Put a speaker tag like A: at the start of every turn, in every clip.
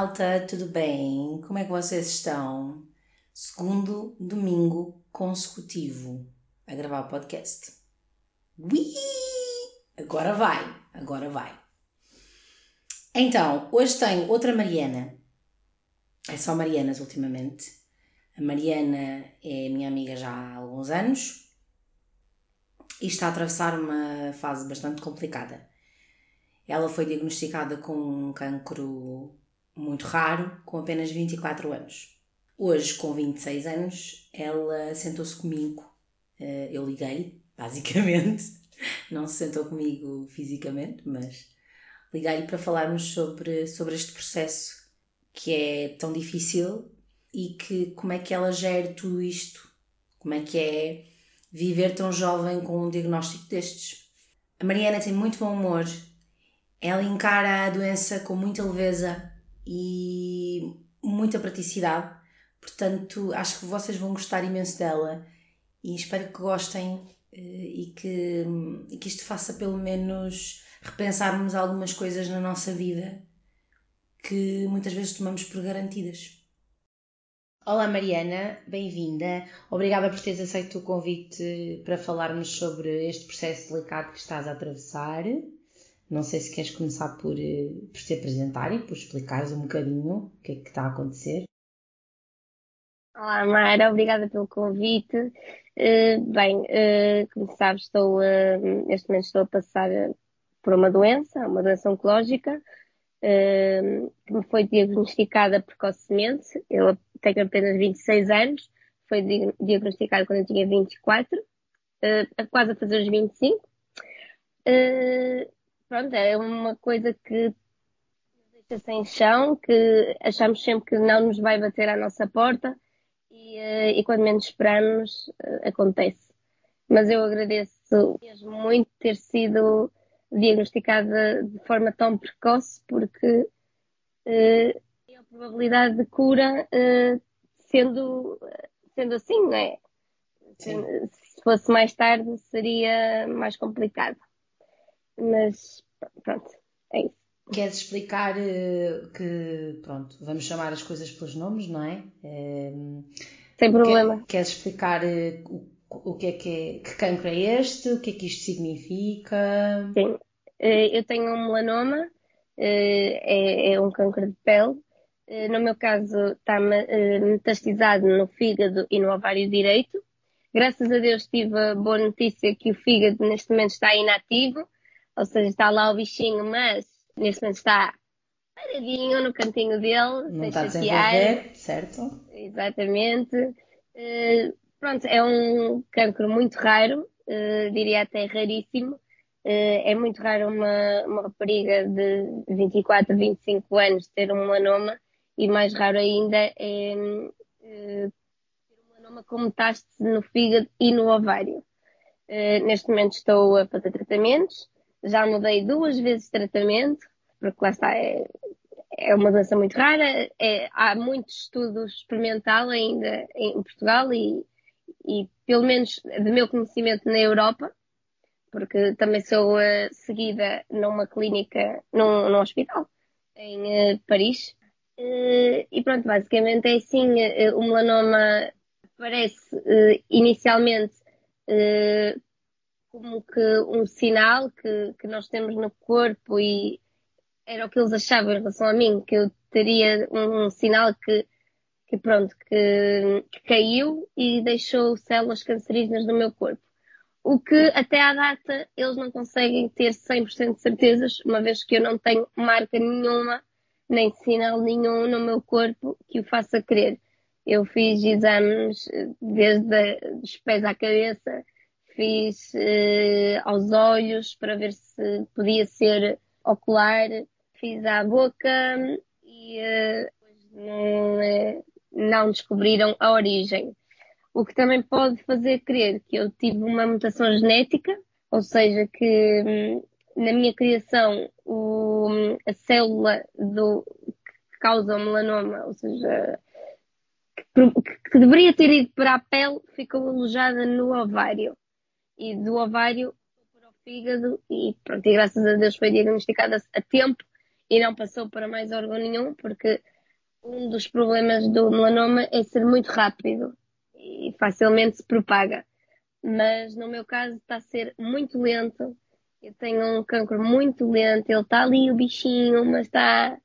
A: Malta, tudo bem? Como é que vocês estão? Segundo domingo consecutivo a gravar o podcast. Ui! Agora vai, agora vai. Então, hoje tenho outra Mariana. É só Marianas ultimamente. A Mariana é minha amiga já há alguns anos e está a atravessar uma fase bastante complicada. Ela foi diagnosticada com um cancro muito raro, com apenas 24 anos. Hoje, com 26 anos, ela sentou-se comigo. Eh, eu liguei-lhe, basicamente. Não se sentou comigo fisicamente, mas liguei-lhe para falarmos sobre, sobre este processo que é tão difícil e que como é que ela gera tudo isto. Como é que é viver tão jovem com um diagnóstico destes. A Mariana tem muito bom humor, ela encara a doença com muita leveza e muita praticidade, portanto acho que vocês vão gostar imenso dela e espero que gostem eh, e que, e que isto faça pelo menos repensarmos algumas coisas na nossa vida que muitas vezes tomamos por garantidas. Olá Mariana, bem-vinda. Obrigada por teres aceito o convite para falarmos sobre este processo delicado que estás a atravessar. Não sei se queres começar por, eh, por te apresentar e por explicares um bocadinho o que é que está a acontecer.
B: Olá, Mara, obrigada pelo convite. Uh, bem, uh, como sabes, estou, neste momento estou a passar por uma doença, uma doença oncológica, que me foi diagnosticada precocemente. Eu tenho apenas 26 anos, foi diagnosticada quando eu tinha 24, quase a fazer os 25 pronto, é uma coisa que nos deixa sem chão, que achamos sempre que não nos vai bater à nossa porta e, uh, e quando menos esperamos uh, acontece. Mas eu agradeço mesmo muito ter sido diagnosticada de forma tão precoce porque uh, a probabilidade de cura sendo, sendo assim, não é? Sim. Se fosse mais tarde seria mais complicado. Mas pronto, é isso.
A: Queres explicar uh, que, pronto, vamos chamar as coisas pelos nomes, não é?
B: Uh, Sem problema.
A: Quer, queres explicar uh, o, o que é que é, que cancro é este, o que é que isto significa?
B: Sim, eu tenho um melanoma, é, é, um câncer de pele. No meu caso, está metastizado no fígado e no ovário direito. Graças a Deus tive a boa notícia que o fígado neste momento está inativo ou seja, está lá o bichinho, mas neste momento está paradinho no cantinho dele,
A: Não sem está chatear. certo?
B: Exatamente. Uh, pronto, é um cancro muito raro, uh, diria até raríssimo. Uh, é muito raro uma, uma rapariga de 24, 25 anos ter um melanoma e mais raro ainda é ter um melanoma com metástase no fígado e no ovário. neste momento estou a fazer tratamentos, já mudei duas vezes de tratamento, porque lá está, é, é uma doença muito rara, é, há muito estudo experimental ainda em Portugal e, e, pelo menos de meu conhecimento na Europa, porque também sou uh, seguida numa clínica, num, num hospital em uh, Paris. Uh, e pronto, basicamente é assim, o melanoma aparece inicialmente como que um sinal que, que nós temos no corpo e era o que eles achavam em relação a mim, que eu teria um, um sinal que, que pronto, que, que, caiu e deixou células cancerígenas no meu corpo. O que até à data eles não conseguem ter 100% de certezas, uma vez que eu não tenho marca nenhuma, nem sinal nenhum no meu corpo que o faça crer. Eu fiz exames desde os pés à cabeça, fiz uh, aos olhos para ver se podia ser ocular, fiz à boca e uh, não, uh, não descobriram a origem. O que também pode fazer crer que eu tive uma mutação genética, ou seja, que hum, na minha criação o, a célula do, que causa o melanoma, ou seja, que, deveria ter ido para a pele, ficou alojada no ovário e do ovário para o fígado e pronto, e graças a Deus foi diagnosticada a tempo e não passou para mais órgão nenhum, porque um dos problemas do melanoma é ser muito rápido e facilmente se propaga. Mas no meu caso está a ser muito lento. Eu tenho um cancro muito lento, ele está ali o bichinho, mas está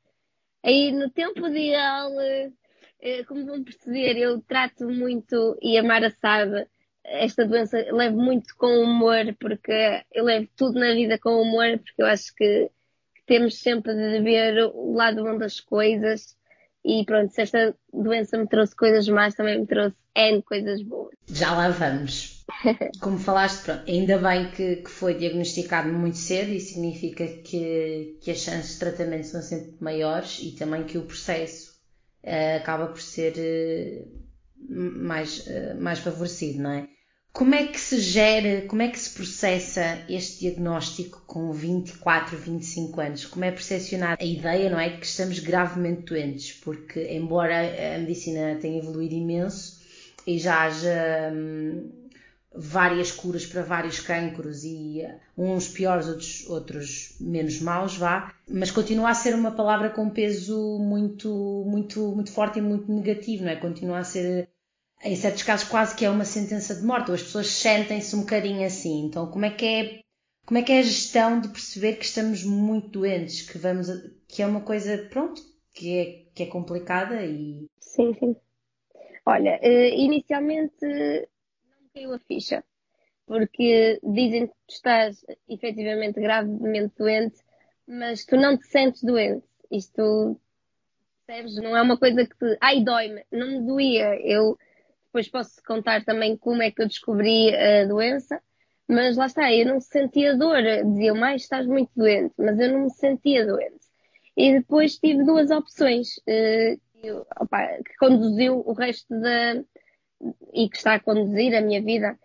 B: aí no tempo ideal. Eh, como vão perceber, eu trato muito e a Mara sabe, esta doença levo muito com humor, porque eu levo tudo na vida com humor, porque eu acho que, que temos sempre de ver o lado bom das coisas. E pronto, se esta doença me trouxe coisas más, também me trouxe N coisas boas.
A: Já lá vamos. Como falaste, pronto, ainda bem que, que, foi diagnosticado muito cedo e significa que, que as chances de tratamento são sempre maiores e também que o processo uh, acaba por ser uh, mais, uh, mais favorecido, não é? Como é que se gera, como é que se processa este diagnóstico com 24, 25 anos? Como é percepcionada a ideia, não é, que estamos gravemente doentes? Porque, embora a medicina tenha evoluído imenso e já haja hum, várias curas para vários cancros e uns piores, outros, outros menos maus, vá, mas continua a ser uma palavra com peso muito, muito, muito forte e muito negativo, não é? Continua a ser em certos casos quase que é uma sentença de morte, ou as pessoas sentem-se um bocadinho assim. Então, como é que é, como é que é a gestão de perceber que estamos muito doentes, que vamos, que é uma coisa, pronto, que é, que é complicada e...
B: Sim, sim. Olha, eh, inicialmente não caiu a ficha, porque dizem que tu estás efetivamente gravemente doente, mas tu não te sentes doente. Isto, percebes? Não é uma coisa que te, ai, dói-me. Não me doía. Eu depois posso contar também como é que eu descobri a doença, mas lá está, eu não sentia dor. Diziam, mais estás muito doente, mas eu não me sentia doente. E depois tive duas opções uh, opa, que conduziu o resto da. e que está a conduzir a minha vida,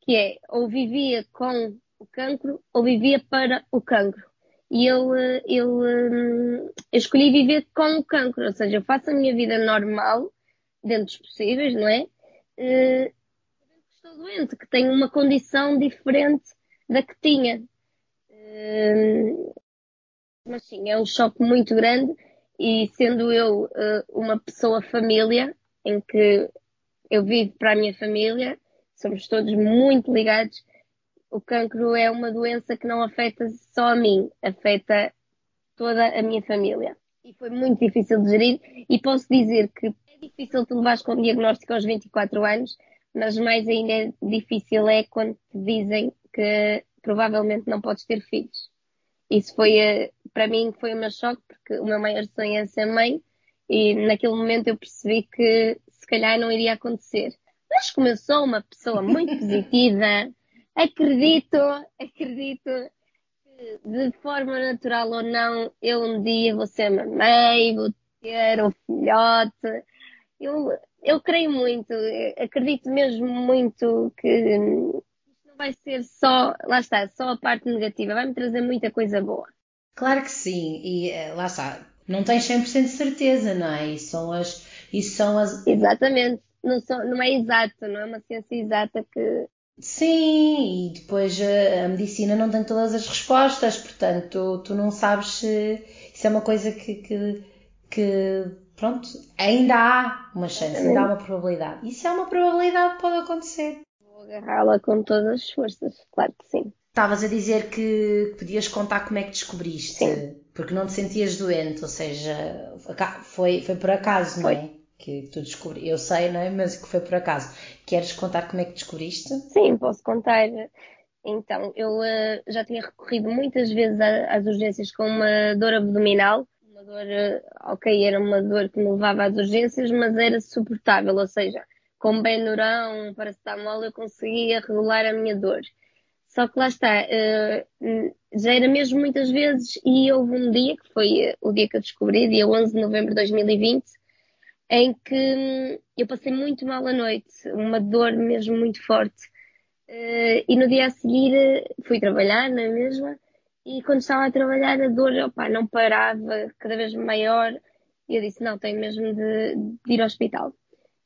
B: que é ou vivia com o cancro ou vivia para o cancro. E eu, eh, eu, eh, eu escolhi viver com o cancro, ou seja, eu faço a minha vida normal, dentro dos possíveis, não é? Uh, estou doente, que tenho uma condição diferente da que tinha. Uh, mas sim, é um choque muito grande e sendo eu uh, uma pessoa família, em que eu vivo para a minha família, somos todos muito ligados, o cancro é uma doença que não afeta só a mim, afeta toda a minha família. E foi muito difícil de gerir e posso dizer que difícil tu levares com o diagnóstico aos 24 anos, mas mais ainda é difícil é quando te dizem que provavelmente não podes ter filhos. Isso foi, eh, para mim, foi o meu choque, porque o meu maior sonho é ser mãe e naquele momento eu percebi que se calhar não iria acontecer. Mas como eu sou uma pessoa muito positiva, acredito, acredito que de forma natural ou não, eu um dia vou ser mamãe, vou ter um filhote eu, eu creio muito, acredito mesmo muito que isto não vai ser só, lá está, só a parte negativa, vai-me trazer muita coisa boa.
A: Claro que sim, e eh, lá está, não tens 100% de certeza, não é? Isso são as. Isso são as...
B: Exatamente, não, são, não é exato, não é uma ciência exata que.
A: Sim, e depois a, eh, a medicina não tem todas as respostas, portanto tu não sabes se isso é uma coisa que, que, que pronto, ainda há uma chance, ainda há uma probabilidade. E se há uma probabilidade, pode acontecer.
B: Vou agarrá-la com todas as forças, claro que sim.
A: Estavas a dizer que podias contar como é que descobriste,
B: sim.
A: porque não te sentias doente, ou seja, foi, foi por acaso, não
B: foi.
A: é? Que tu descobriste. Eu sei, não é? Mas que foi por acaso. Queres contar como é que descobriste?
B: Sim, posso contar. Então, eu uh, já tinha recorrido muitas vezes às urgências com uma dor abdominal dor, eh, ok, era uma dor que me levava às urgências, mas era suportável, ou seja, com Benurão, paracetamol, eu conseguia regular a minha dor. Só que lá está, eh, já era mesmo muitas vezes e houve um dia, que foi eh, o dia que eu descobri, dia 11 de novembro de 2020, em que hum, eu passei muito mal à noite, uma dor mesmo muito forte. E no dia a seguir fui trabalhar na mesma e quando estava a trabalhar, a dor opa, não parava, cada vez maior. E eu disse: Não, tenho mesmo de, de ir ao hospital.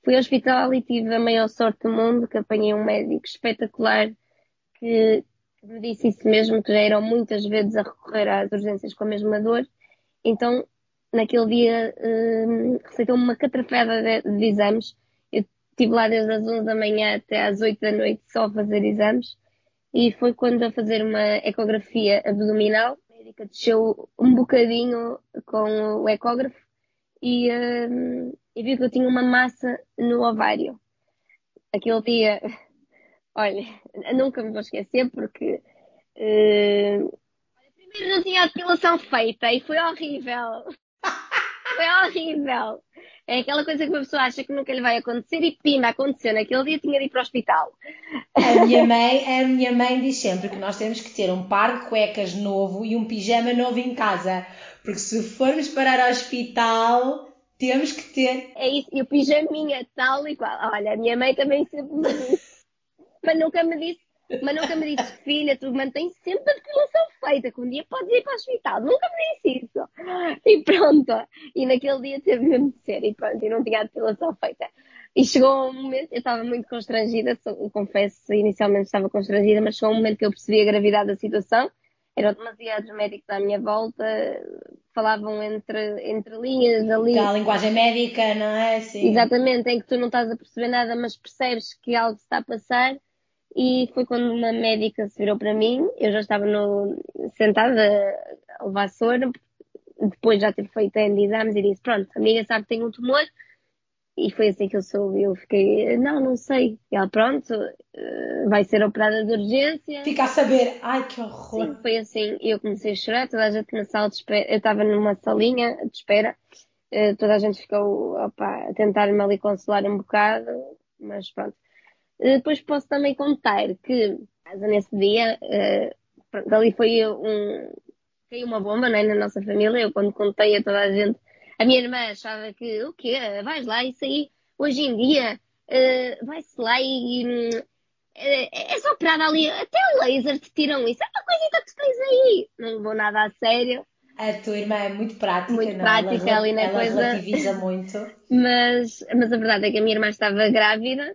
B: Fui ao hospital e tive a maior sorte do mundo, que apanhei um médico espetacular que, me disse isso mesmo, que já eram muitas vezes a recorrer às urgências com a mesma dor. Então, naquele dia, uh, receitou-me uma catrafada de, de, exames. Eu estive lá desde as 11 da manhã até às 8 da noite só a fazer exames. E foi quando a fazer uma ecografia abdominal, a médica desceu um bocadinho com o ecógrafo e, uh, e viu que eu tinha uma massa no ovário. Aquele dia, olha, nunca me vou esquecer porque uh, primeiro não tinha a depilação feita e foi horrível. foi horrível. É aquela coisa que uma pessoa acha que nunca lhe vai acontecer e pima, aconteceu. Naquele dia tinha de ir para o hospital.
A: A minha mãe, a minha mãe diz sempre que nós temos que ter um par de cuecas novo e um pijama novo em casa. Porque se formos parar ao hospital, temos que ter.
B: É isso, e o pijaminha tal e qual. Olha, a minha mãe também sempre me disse. Mas nunca me disse mas nunca me disse, filha, tu mantens sempre a depilação feita, que um dia podes ir para o hospital. Nunca me disse isso. E pronto. E naquele dia teve mesmo de ser. E pronto, e não tinha a depilação feita. E chegou um momento, eu estava muito constrangida, confesso, inicialmente estava constrangida, mas chegou um momento que eu percebi a gravidade da situação. Eram demasiados médicos à minha volta, falavam entre, entre linhas ali.
A: a linguagem médica, não é?
B: Sim. Exatamente, em que tu não estás a perceber nada, mas percebes que algo está a passar e foi quando uma médica se virou para mim, eu já estava no, sentada a levar soro, depois já ter feito N exames e disse, pronto, a amiga sabe que tem um tumor, e foi assim que eu soube, eu fiquei, não, não sei, e ela, pronto, eh, vai ser operada de urgência.
A: Fica a saber, ai que horror.
B: Sim, foi assim, eu comecei a chorar, toda a gente na sala de espera, eu estava numa salinha de espera, eh, toda a gente ficou, opa, a tentar-me ali consolar um bocado, mas pronto. Eh, depois posso também contar que, nesse dia, uh, dali foi um. caiu uma bomba né, na nossa família. Eu, quando contei a toda a gente, a minha irmã achava que, o quê? Vais lá, isso aí, hoje em dia, uh, vai-se lá e. é, é só operar ali, até o laser te tiram isso. É uma coisita que tu tens aí. Não vou nada a sério.
A: A tua irmã é muito prática,
B: muito
A: não?
B: prática
A: ela,
B: ali na
A: ela
B: coisa.
A: relativiza muito.
B: Mas, mas a verdade é que a minha irmã estava grávida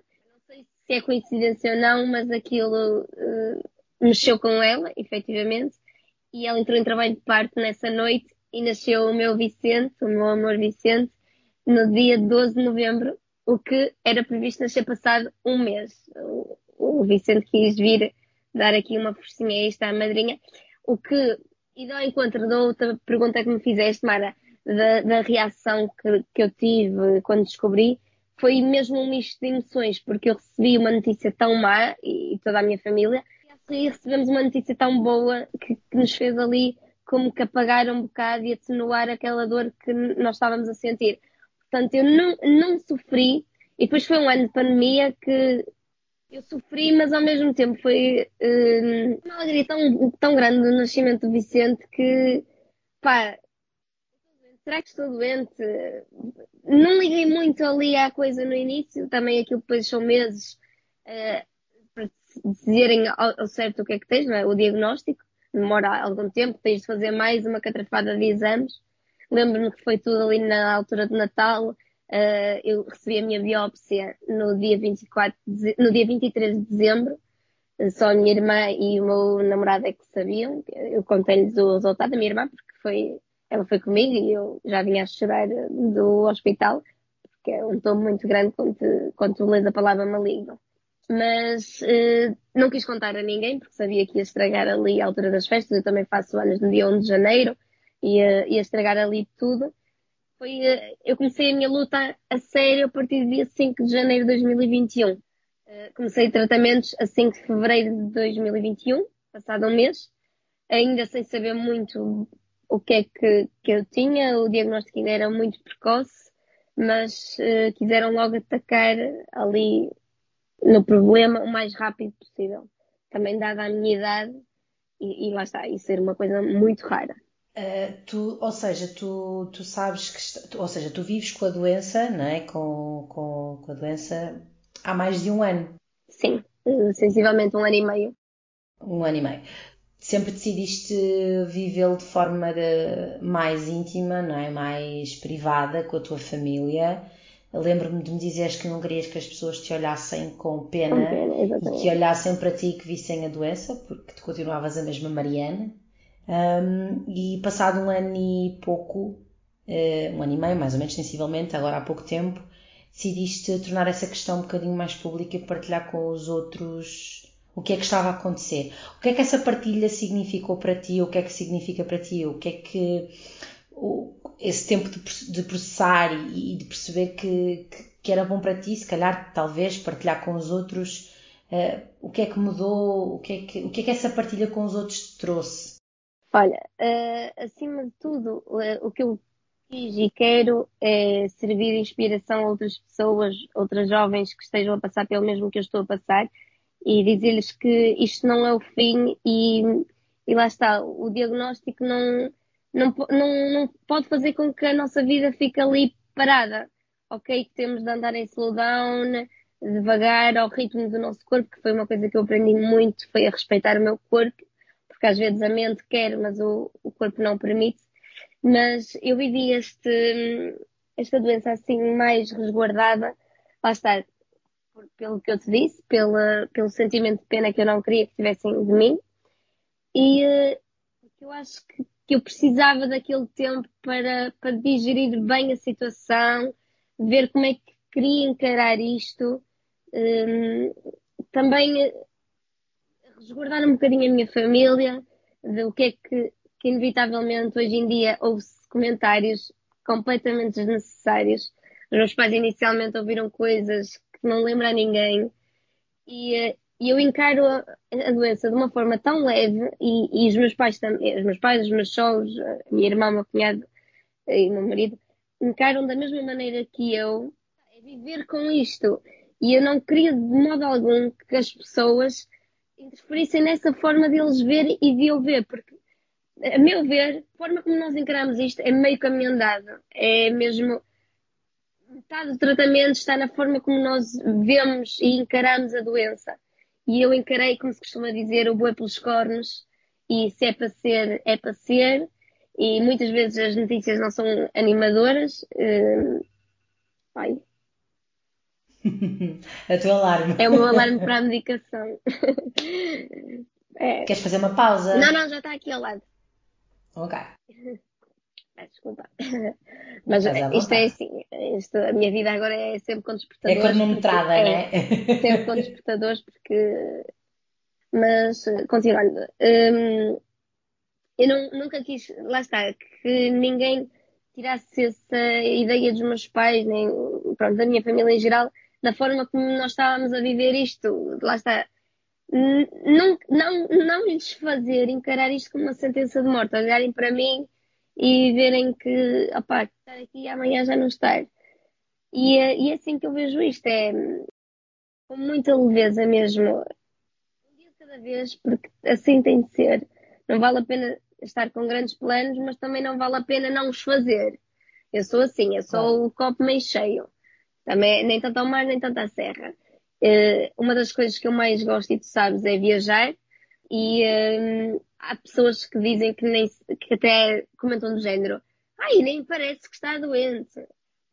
B: se é coincidência ou não, mas aquilo uh, mexeu com ela, efetivamente, e ela entrou em trabalho de parto nessa noite e nasceu o meu Vicente, o meu amor Vicente, no dia 12 de novembro, o que era previsto nascer passado um mês. O, o Vicente quis vir dar aqui uma forcinha extra à madrinha, o que, e ao encontro da outra pergunta que me fizeste, Mara, da, da reação que, que eu tive quando descobri, foi mesmo um misto de emoções, porque eu recebi uma notícia tão má, e toda a minha família, e recebemos uma notícia tão boa que, que nos fez ali como que apagar um bocado e atenuar aquela dor que nós estávamos a sentir. Portanto, eu não, não sofri, e depois foi um ano de pandemia que eu sofri, mas ao mesmo tempo foi uh, uma alegria tão, tão grande no nascimento do Vicente que, pá, será que estou doente? Não liguei muito ali à coisa no início, também aquilo depois são meses uh, para dizerem ao, ao, certo o que é que tens, é? o diagnóstico, demora algum tempo, tens de fazer mais uma catrafada de exames. Lembro-me que foi tudo ali na altura de Natal, uh, eu recebi a minha biópsia no dia 24, de, no dia 23 de dezembro, só a minha irmã e o meu namorado é que sabiam, eu contei-lhes o resultado da minha irmã, porque foi ela foi comigo e eu já vinha a chorar do hospital, porque é um tom muito grande quando, quando tu lês a palavra maligno. Mas eh, não quis contar a ninguém, porque sabia que ia estragar ali a altura das festas. Eu também faço anos no dia 1 de janeiro, ia, ia estragar ali tudo. Foi, eh, eu comecei a minha luta a sério a partir do dia 5 de janeiro de 2021. Eh, comecei tratamentos a 5 de fevereiro de 2021, passado um mês, ainda sem saber muito o que é que, que eu tinha, o diagnóstico ainda era muito precoce, mas uh, quiseram logo atacar ali no problema o mais rápido possível. Também dada a minha idade, e, e lá está, e ser uma coisa muito rara.
A: Uh, tu, ou seja, tu, tu sabes que, tu, ou seja, tu vives com a doença, não é? Com, com, com a doença há mais de um ano.
B: Sim, sensivelmente um ano e meio.
A: Um ano e meio sempre decidiste vivê-lo de forma de, mais íntima, não é? Mais privada com a tua família. Lembro-me de me dizeres que não querias que as pessoas te olhassem com pena,
B: com pena
A: e que olhassem para ti e que vissem a doença, porque tu continuavas a mesma Mariana, Um, e passado um ano e pouco, uh, um ano e meio, mais ou menos sensivelmente, agora há pouco tempo, decidiste tornar essa questão um bocadinho mais pública e partilhar com os outros o que é que estava a acontecer. O que é que essa partilha significou para ti? O que é que significa para ti? O que é que o, esse tempo de, de processar e, e, de perceber que, que, que, era bom para ti, se calhar, talvez, partilhar com os outros uh, o que é que mudou, o que é que, o que é que essa partilha com os outros te trouxe?
B: Olha, uh, acima de tudo, uh, o que eu fiz e quero é servir de inspiração a outras pessoas, outras jovens que estejam a passar pelo mesmo que eu estou a passar e dizer-lhes que isto não é o fim e, e lá está, o diagnóstico não, não, não, não pode fazer com que a nossa vida fique ali parada. Ok, que temos de andar em slowdown, devagar, ao ritmo do nosso corpo, que foi uma coisa que eu aprendi muito, foi a respeitar o meu corpo, porque às vezes a mente quer, mas o, o corpo não permite. Mas eu vivi este, esta doença assim mais resguardada, lá está, por, pelo que eu te disse, pela, pelo sentimento de pena que eu não queria que tivessem de mim. E uh, eu acho que, que, eu precisava daquele tempo para, para digerir bem a situação, ver como é que queria encarar isto. Um, ehm, também uh, resguardar um bocadinho a minha família, do que é que, que inevitavelmente hoje em dia houve-se comentários completamente desnecessários. Os meus pais inicialmente ouviram coisas que não lembra a ninguém. E, eh, e eu encaro a, a, doença de uma forma tão leve e, e, os meus pais também, os meus pais, os meus sogros, a minha irmã, o meu cunhado e o meu marido encaram da mesma maneira que eu, é viver com isto. E eu não queria de modo algum que as pessoas interferissem nessa forma de eles ver e de eu ver, porque a meu ver, a forma como nós encaramos isto é meio caminho andado. É mesmo metade do tratamento está na forma como nós vemos e encaramos a doença. E eu encarei, como se costuma dizer, o boi pelos cornos. E se é para ser, é para ser. E muitas vezes as notícias não são animadoras. Uh, pai.
A: a tua alarme.
B: É o meu alarme para a medicação.
A: é. Queres fazer uma pausa?
B: Não, não, já está aqui ao lado.
A: Ok.
B: Desculpa. Mas isto é assim, isto, a minha vida agora é sempre com despertadores.
A: É cronometrada, é, né?
B: Sempre com despertadores, porque. Mas, continuando. Hum, eu não, nunca quis, lá está, que ninguém tirasse essa ideia dos meus pais, nem pronto, da minha família em geral, da forma como nós estávamos a viver isto. Lá está. Não, não, não lhes fazer encarar isto como uma sentença de morte, olharem para mim e verem que, opá, estar aqui amanhã já não estar. E, é, e é assim que eu vejo isto, é com muita leveza mesmo, um dia cada vez, porque assim tem de ser. Não vale a pena estar com grandes planos, mas também não vale a pena não os fazer. Eu sou assim, eu sou o copo meio cheio. Também, nem tanto ao mar, nem tanto à serra. Uh, uma das coisas que eu mais gosto, e tu sabes, é viajar. E uh, há pessoas que dizem que, nem, que até comentam do género, ai, nem parece que está doente.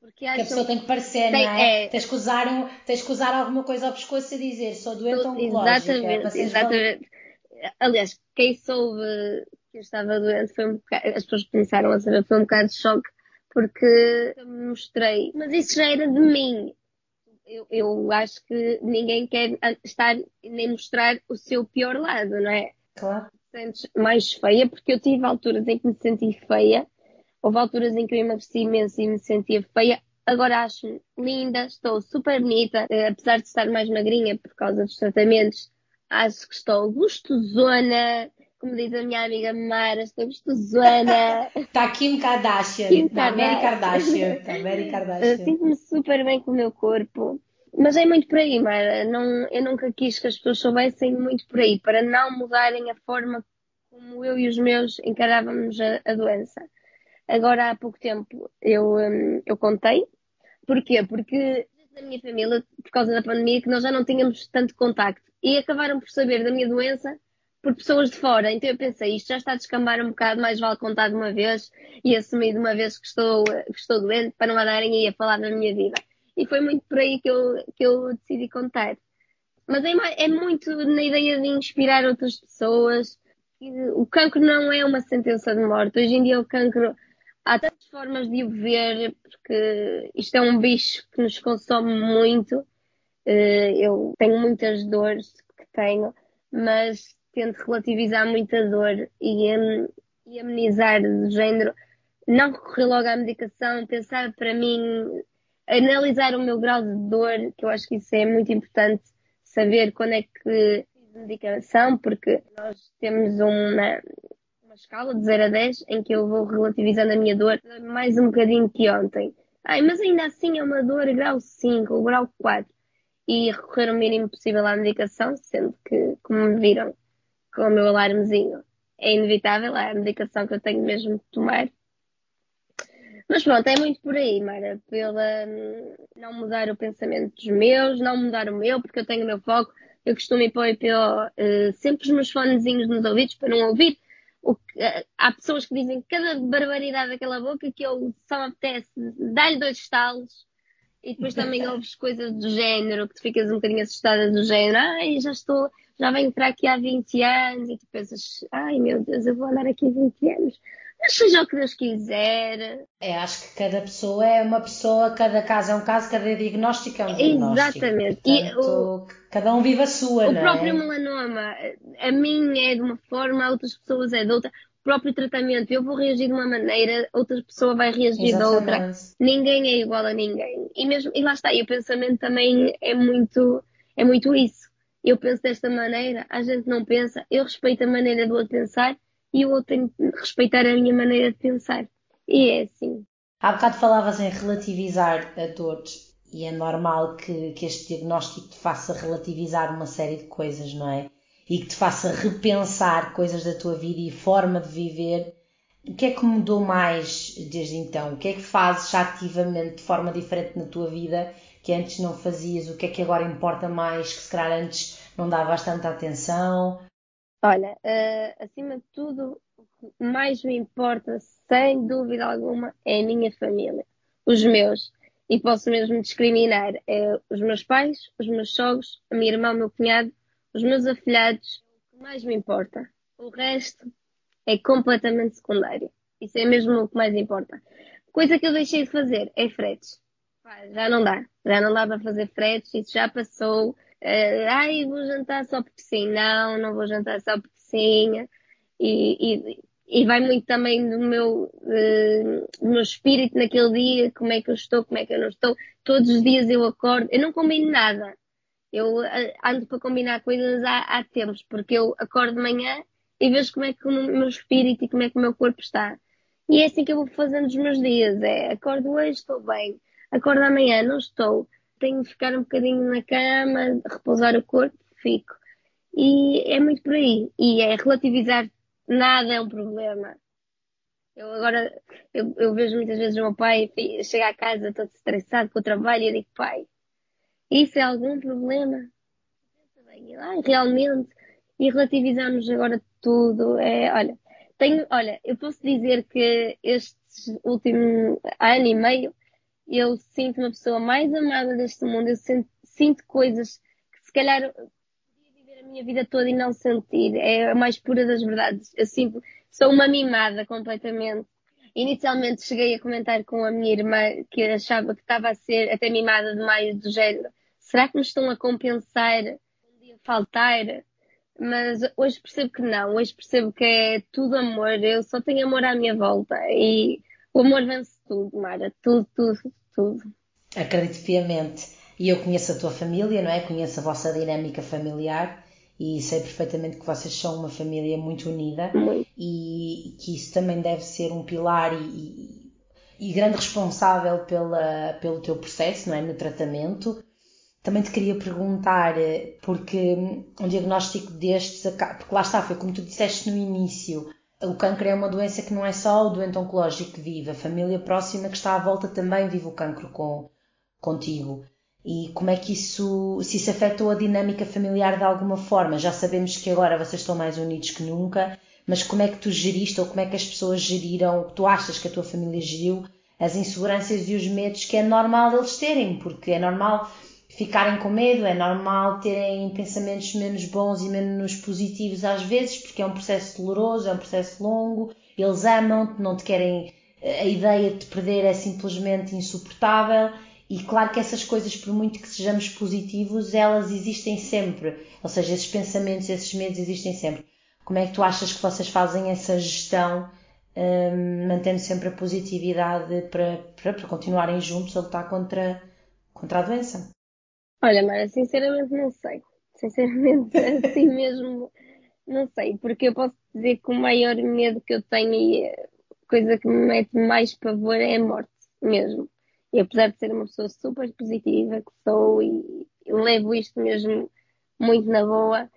A: Porque que a pessoa tem que parecer, tem, não é? é? Tens, que usar um, tens que usar alguma coisa ao pescoço e dizer sou doente oncológica.
B: Exatamente, exatamente. Aliás, quem soube que eu estava doente foi um bocado, as pessoas pensaram a saber, foi um bocado de choque porque eu me mostrei, mas isso já era de mim. Eu, eu acho que ninguém quer estar nem mostrar o seu pior lado, não é?
A: Claro
B: sentes mais feia, porque eu tive alturas em que me senti feia, houve alturas em que eu emagreci imenso e me sentia feia. Agora acho-me linda, estou super bonita, eh, apesar de estar mais magrinha por causa dos tratamentos, acho que estou gostosona, como diz a minha amiga Mara, estou gostosona.
A: Está Kim Kardashian, Kim Kardashian. Mary Kardashian. Tá Mary Kardashian.
B: Sinto-me super bem com o meu corpo. Mas é muito por aí, Mara. Não, eu nunca quis que as pessoas soubessem muito por aí, para não mudarem a forma como eu e os meus encarávamos a, a doença. Agora, há pouco tempo, eu, um, eu contei. Porquê? Porque na minha família, por causa da pandemia, que nós já não tínhamos tanto contacto. E acabaram por saber da minha doença por pessoas de fora. Então eu pensei, isto já está a descambar um bocado, mais vale contar de uma vez e assumir de uma vez que estou, que estou doente para não andarem aí a falar da minha vida. E foi muito por aí que eu, que eu decidi contar. Mas é, é muito na ideia de inspirar outras pessoas. o cancro não é uma sentença de morte. Hoje em dia o cancro há tantas formas de o ver, porque isto é um bicho que nos consome muito. Eh, eu tenho muitas dores que tenho, mas tento relativizar muita dor e, e amenizar do género. Não recorrer logo à medicação, pensar para mim, analisar o meu grau de dor, que eu acho que isso é muito importante, saber quando é que medicação, porque nós temos uma, uma escala de 0 a 10 em que eu vou relativizando a minha dor mais um bocadinho que ontem. Ai, mas ainda assim é uma dor grau 5 ou grau 4. E recorrer o mínimo possível à medicação, sendo que, como me viram com o meu alarmezinho, é inevitável, é a medicação que eu tenho mesmo que tomar. Mas pronto, é muito por aí, Mara, pela hum, não mudar o pensamento dos meus, não mudar o meu, porque eu tenho o meu foco, eu costumo ir para o IPO uh, sempre os meus fonezinhos nos ouvidos para não ouvir. O que, uh, há pessoas que dizem cada barbaridade daquela boca que eu só me apetece dar-lhe dois estalos e depois também ouves coisas do género que tu ficas um bocadinho assustada do género, ai, já estou, já venho para aqui há 20 anos e tu pensas, ai meu Deus, eu vou andar aqui 20 anos. Mas seja o que Deus quiser.
A: É, acho que cada pessoa é uma pessoa, cada caso é um caso, cada diagnóstico é um diagnóstico. Exatamente. Portanto, e o, cada um vive a sua,
B: o
A: não
B: é? O próprio melanoma, a mim é de uma forma, a outras pessoas é de outra. O próprio tratamento, eu vou reagir de uma maneira, outra pessoa vai reagir Exatamente. de outra. Ninguém é igual a ninguém. E, mesmo, e lá está, e o pensamento também é muito, é muito isso. Eu penso desta maneira, a gente não pensa, eu respeito a maneira do outro pensar e o outro tem que respeitar a minha maneira de pensar. E é assim.
A: Há bocado falavas em relativizar a dores e é normal que, que este diagnóstico te faça relativizar uma série de coisas, não é? E que te faça repensar coisas da tua vida e forma de viver. O que é que mudou mais desde então? O que é que fazes ativamente de forma diferente na tua vida que antes não fazias? O que é que agora importa mais que se calhar antes não davas tanta atenção?
B: Olha, uh, acima de tudo, o que mais me importa, sem dúvida alguma, é a minha família, os meus. E posso mesmo discriminar é, os meus pais, os meus sogros, a minha irmã, o meu cunhado, os meus afilhados. O que mais me importa. O resto é completamente secundário. Isso é mesmo o que mais importa. Coisa que eu deixei de fazer é fretes. Já não dá. Já não dá para fazer fretes. Isso já passou Uh, ai, vou jantar só porque sim. Não, não vou jantar só porque sim. E, e, e vai muito também do meu, uh, do meu espírito naquele dia, como é que eu estou, como é que eu não estou. Todos os dias eu acordo, eu não combino nada. Eu uh, ando para combinar coisas há, há tempos, porque eu acordo de manhã e vejo como é que o meu espírito e como é que o meu corpo está. E é assim que eu vou fazendo os meus dias. É, acordo hoje, estou bem. Acordo amanhã, não estou tenho de ficar um bocadinho na cama, repousar o corpo, fico. E é muito por aí. E é relativizar nada é um problema. Eu agora, eu, eu vejo muitas vezes o meu pai chegar a casa todo estressado com o trabalho e eu digo, pai, isso é algum problema? Ah, realmente. E relativizamos agora tudo. É, olha, tenho, olha, eu posso dizer que este último ano e meio eu sinto uma pessoa mais amada deste mundo, eu sinto, sinto coisas que se calhar podia viver a minha vida toda e não sentir. É a mais pura das verdades. Eu sinto, sou uma mimada completamente. Inicialmente cheguei a comentar com a minha irmã que achava que estava a ser até mimada demais do género. Será que me estão a compensar um dia faltar? Mas hoje percebo que não. Hoje percebo que é tudo amor. Eu só tenho amor à minha volta. E o amor vence tudo, Mara. Tudo, tudo, tudo.
A: Acredito piamente. E eu conheço a tua família, não é? Conheço a vossa dinâmica familiar e sei perfeitamente que vocês são uma família muito unida muito. E, que isso também deve ser um pilar e, e, e, grande responsável pela, pelo teu processo, não é? No tratamento. Também te queria perguntar, porque um diagnóstico destes, porque lá está, foi como tu disseste no início, o cancro é uma doença que não é só o doente oncológico que vive, a família próxima que está à volta também vive o cancro com, contigo. E como é que isso, se isso afetou a dinâmica familiar de alguma forma? Já sabemos que agora vocês estão mais unidos que nunca, mas como é que tu geriste ou como é que as pessoas geriram, tu achas que a tua família geriu as inseguranças e os medos que é normal eles terem, porque é normal ficarem com medo, é normal terem pensamentos menos bons e menos positivos às vezes, porque é um processo doloroso, é um processo longo, eles amam-te, não te querem. A ideia de te perder é simplesmente insuportável e claro que essas coisas, por muito que sejamos positivos, elas existem sempre. Ou seja, esses pensamentos, esses medos existem sempre. Como é que tu achas que vocês fazem essa gestão, um, mantendo sempre a positividade para, para, para continuarem juntos a lutar contra, contra a doença?
B: Olha, Mara, sinceramente não sei. Sinceramente, assim mesmo, não sei. Porque eu posso dizer que o maior medo que eu tenho e a coisa que me mete mais pavor é a morte, mesmo. E apesar de ser uma pessoa super positiva que sou e levo isto mesmo muito na boa,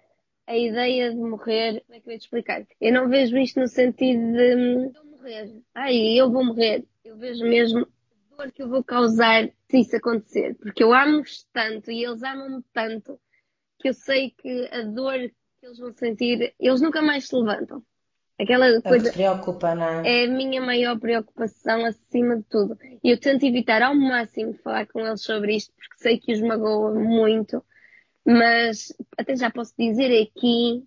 B: a ideia de morrer, como é que eu ia te explicar? Eu não vejo isto no sentido de, de morrer. Ai, eu vou morrer. Eu vejo mesmo dor que eu vou causar se isso acontecer. Porque eu amo-os tanto e eles amam-me tanto que eu sei que a dor que eles vão sentir, eles nunca mais se levantam. Aquela
A: é
B: coisa.
A: preocupa, é?
B: É a minha maior preocupação acima de tudo. E eu tento evitar ao máximo falar com eles sobre isto, porque sei que os magoa muito. Mas até já posso dizer aqui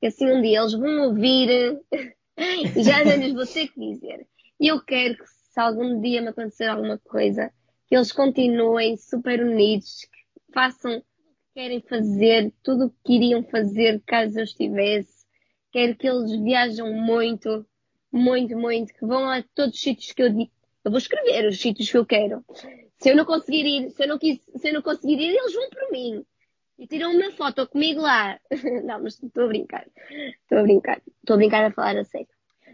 B: que assim um dia eles vão ouvir, já não lhes vou ter que dizer. E eu quero que se algum dia me acontecer alguma coisa, que eles continuem super unidos, que façam o que querem fazer, tudo o que queriam fazer caso eu estivesse. Quero que eles viajam muito, muito, muito, que vão a todos os sítios que eu digo. Eu vou escrever os sítios que eu quero. Se eu não conseguir ir, se eu não, quis, se eu não conseguir ir, eles vão por mim. E tiram uma foto comigo lá. não, mas estou a brincar. Estou a brincar. Estou a brincar a falar a sério.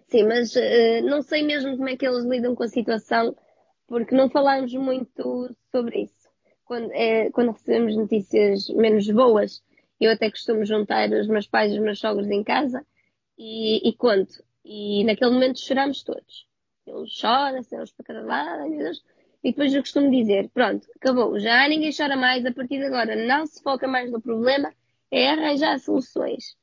B: Sim, mas uh, não sei mesmo como é que eles lidam com a situação, porque não falámos muito sobre isso. Quando, é, quando recebemos notícias menos boas, eu até costumo juntar os meus pais e os meus sogros em casa e, e conto. E naquele momento choramos todos. Ele chora, eles para cada lado, ai meu Deus. E depois eu costumo dizer, pronto, acabou, já ninguém chora mais, a partir de agora não se foca mais no problema, é arranjar soluções.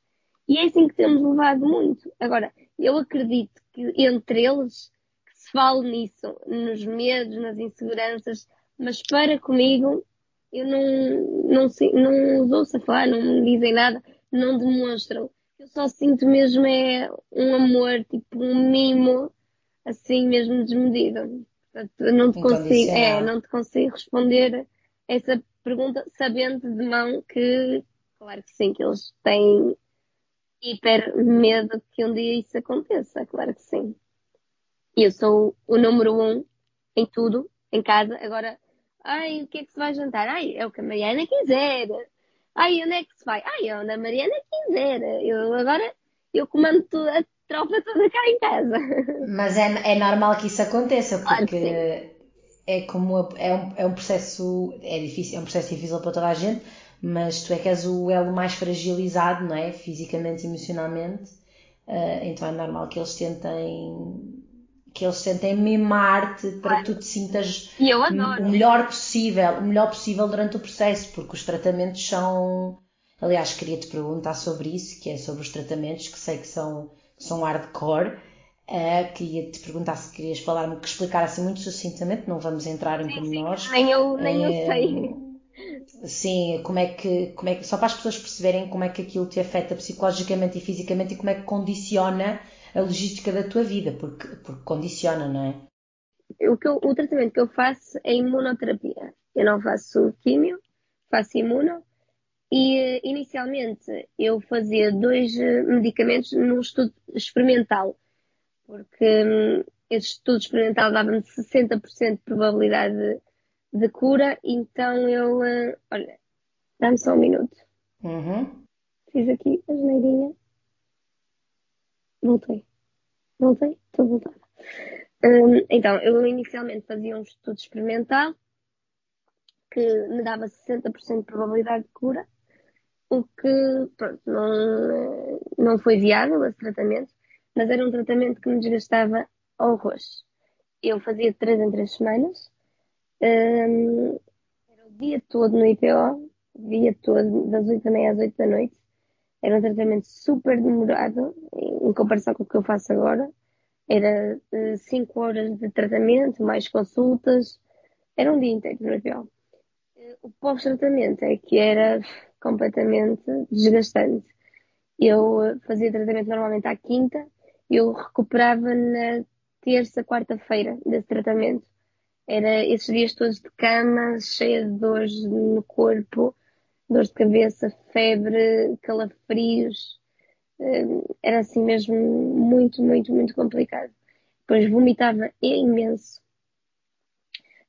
B: E é assim que temos levado muito. Agora, eu acredito que entre eles que se fale nisso, nos medos, nas inseguranças, mas para comigo eu não, não, não os ouço a falar, não me dizem nada, não demonstram. Eu só sinto mesmo é um amor, tipo um mimo, assim mesmo desmedido. Portanto, não te consigo, é, não te consigo responder essa pergunta sabendo de mão que, claro que sim, que eles têm hiper medo que um dia isso aconteça, claro que sim. Eu sou o número um em tudo, em casa. Agora, ai, o que é que se vai jantar? Ai, é o que a Mariana quiser. Ai, onde é que se vai? Ai, é onde a Mariana quiser. Eu agora, eu comando a tropa toda cá em casa.
A: Mas é, é normal que isso aconteça, porque claro é como, é um, é um processo, é difícil, é um processo difícil para toda a gente, mas tu é que és o elo mais fragilizado, não é? Fisicamente e emocionalmente, uh, então é normal que eles tentem que eles tentem mimar-te para que tu te sintas o melhor possível, o melhor possível durante o processo, porque os tratamentos são, aliás, queria te perguntar sobre isso, que é sobre os tratamentos, que sei que são, são hardcore, Uh, queria te perguntar se querias falar-me, que explicar assim muito sucintamente, não vamos entrar em pormenores.
B: Nem eu, nem uh, eu eh, sei.
A: Sim, como é que, como é que, só para as pessoas perceberem como é que aquilo te afeta psicologicamente e fisicamente e como é que condiciona a logística da tua vida, porque, porque condiciona, não é?
B: O, que eu, o tratamento que eu faço é imunoterapia. Eu não faço químio, faço imuno. E inicialmente eu fazia dois eh, medicamentos num estudo experimental, porque hum, esse estudo experimental dava-me 60% de probabilidade de cura, então eu. Uh, olha, dá-me só um minuto.
A: Uhum.
B: Fiz aqui a geneirinha. Voltei. Voltei? Estou voltada. Um, então, eu inicialmente fazia um estudo experimental que me dava 60% de probabilidade de cura, o que pronto, não, não foi viável esse tratamento, mas era um tratamento que me desgastava horrores. Eu fazia de 3 em 3 semanas, um, era o dia todo no IPO, dia todo, das 8 da manhã às 8 da noite. Era um tratamento super demorado em comparação com o que eu faço agora. Era 5 uh, horas de tratamento, mais consultas. Era um dia inteiro no IPO. o pós-tratamento é que era completamente desgastante. Eu eh, fazia tratamento normalmente à quinta, eu recuperava na terça, quarta-feira desse tratamento. Era esses dias todos de cama, cheia de dores no corpo, dores de cabeça, febre, calafrios. Eh, era assim mesmo muito, muito, muito complicado. Depois vomitava imenso,